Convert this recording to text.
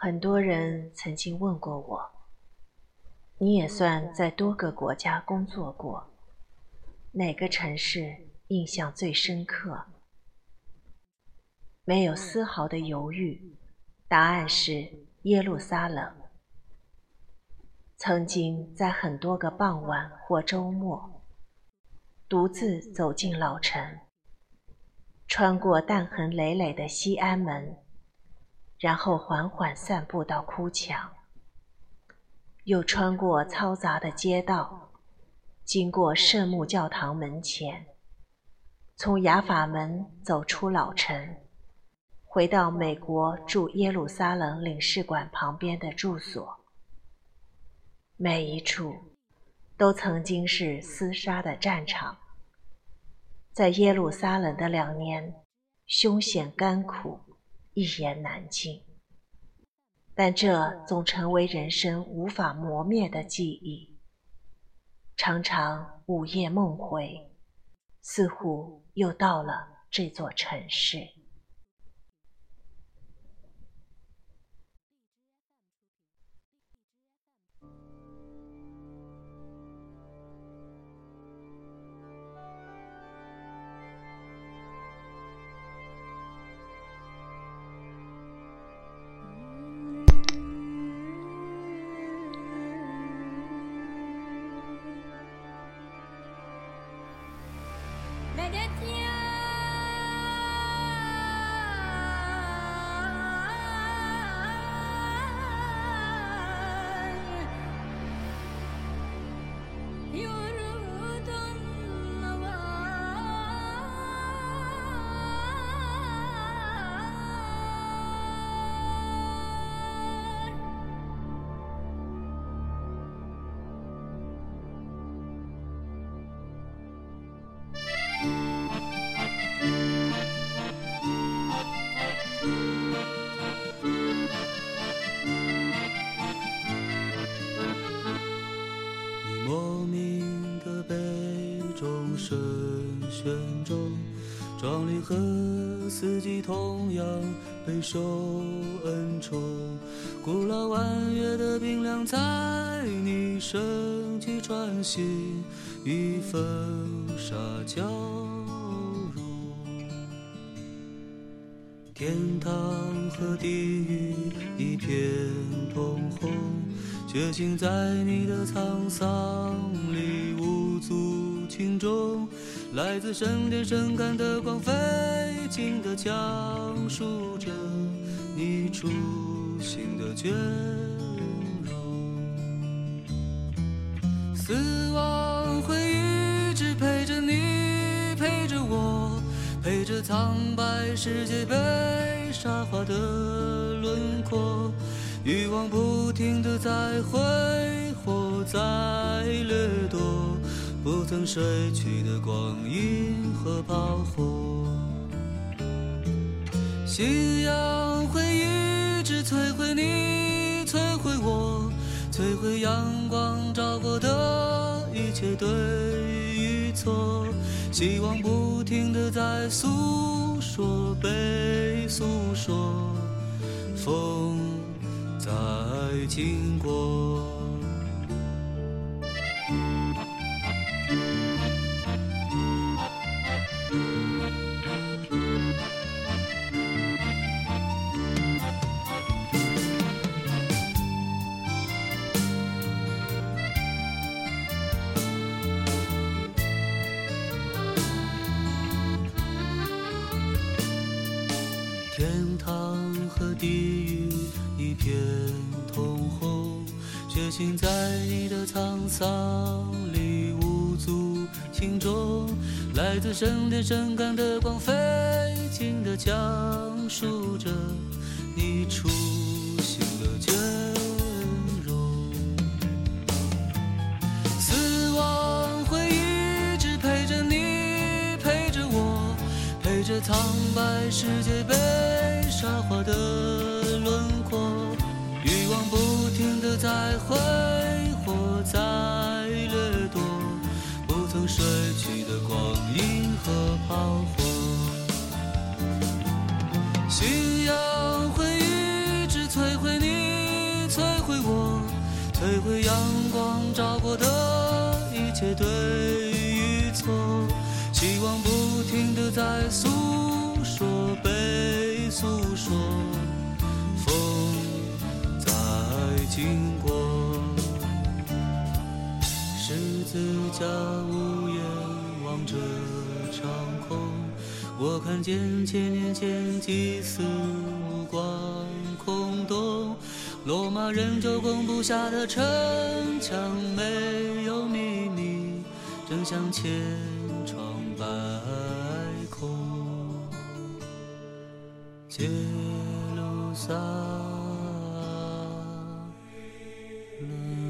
很多人曾经问过我：“你也算在多个国家工作过，哪个城市印象最深刻？”没有丝毫的犹豫，答案是耶路撒冷。曾经在很多个傍晚或周末，独自走进老城，穿过弹痕累累的西安门。然后缓缓散步到哭墙，又穿过嘈杂的街道，经过圣母教堂门前，从雅法门走出老城，回到美国驻耶路撒冷领事馆旁边的住所。每一处都曾经是厮杀的战场，在耶路撒冷的两年，凶险甘苦。一言难尽，但这总成为人生无法磨灭的记忆。常常午夜梦回，似乎又到了这座城市。Mais de Dieu 壮丽和四季同样备受恩宠，古老弯月的冰凉在你身躯穿行，一份沙交融。天堂和地狱一片通红，觉醒在你的沧桑里无足轻重。来自圣殿圣感的光，飞进的讲述着你初心的倦容。死亡会一直陪着你，陪着我，陪着苍白世界被沙化的轮廓。欲望不停的在挥霍，在掠。不曾睡去的光阴和炮火，信仰会一直摧毁你，摧毁我，摧毁阳光照过的一切对与错。希望不停的在诉说，被诉说，风在经过。天堂和地狱一片通红，觉醒在你的沧桑里无足轻重。来自圣殿圣感的光，飞进的讲述着你初心的倦容。死亡会一直陪着你，陪着我，陪着苍白世界被。沙化的轮廓，欲望不停地在挥霍，在掠夺，不曾睡去的光阴和炮火。信仰会一直摧毁你。摧毁我，摧毁阳光照过的一切对与错，希望不停的在诉说，被诉说，风在经过，十字架这长空，我看见千年前几丝目光空洞。罗马人就攻不下的城墙没有秘密，正像千疮百孔。耶路撒冷。